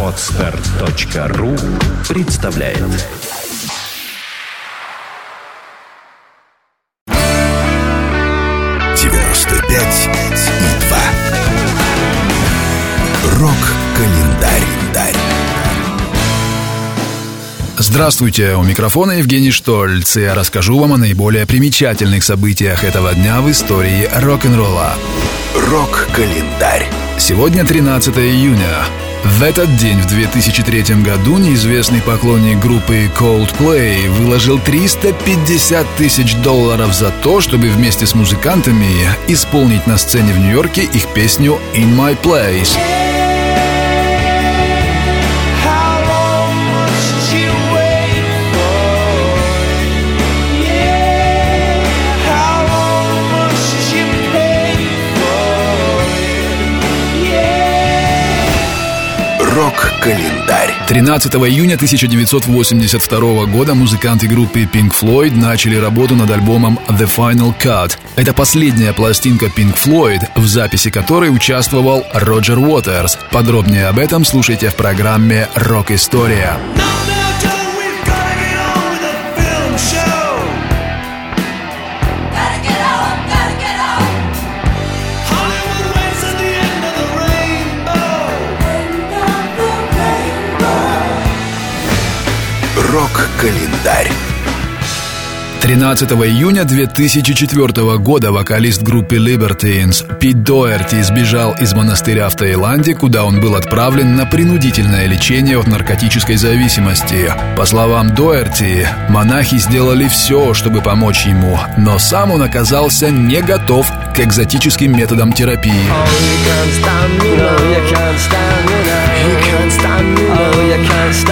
Отстар.ру представляет девяносто пять и два. Рок-календарь. Здравствуйте, у микрофона Евгений Штольц, я расскажу вам о наиболее примечательных событиях этого дня в истории рок-н-ролла. Рок-календарь. Сегодня 13 июня. В этот день, в 2003 году, неизвестный поклонник группы Coldplay выложил 350 тысяч долларов за то, чтобы вместе с музыкантами исполнить на сцене в Нью-Йорке их песню «In My Place». Рок-календарь. 13 июня 1982 года музыканты группы Pink Floyd начали работу над альбомом The Final Cut. Это последняя пластинка Pink Floyd, в записи которой участвовал Роджер Уотерс. Подробнее об этом слушайте в программе «Рок-история». Рок-календарь. 13 июня 2004 года вокалист группы Libertines Пит Доерти сбежал из монастыря в Таиланде, куда он был отправлен на принудительное лечение от наркотической зависимости. По словам Доерти, монахи сделали все, чтобы помочь ему, но сам он оказался не готов к экзотическим методам терапии. you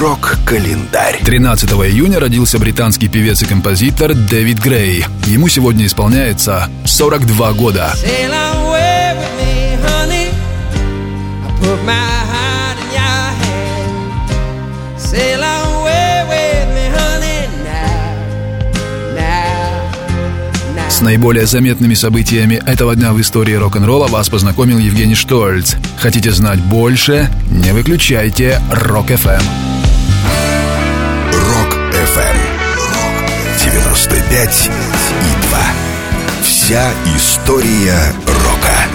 Рок-календарь. 13 июня родился британский певец и композитор Дэвид Грей. Ему сегодня исполняется 42 года. Sail. С наиболее заметными событиями этого дня в истории рок-н-ролла вас познакомил Евгений Штольц. Хотите знать больше? Не выключайте. Рок-ФМ. 95 и 2. Вся история рока.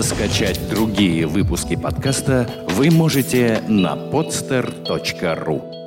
Скачать другие выпуски подкаста вы можете на podster.ru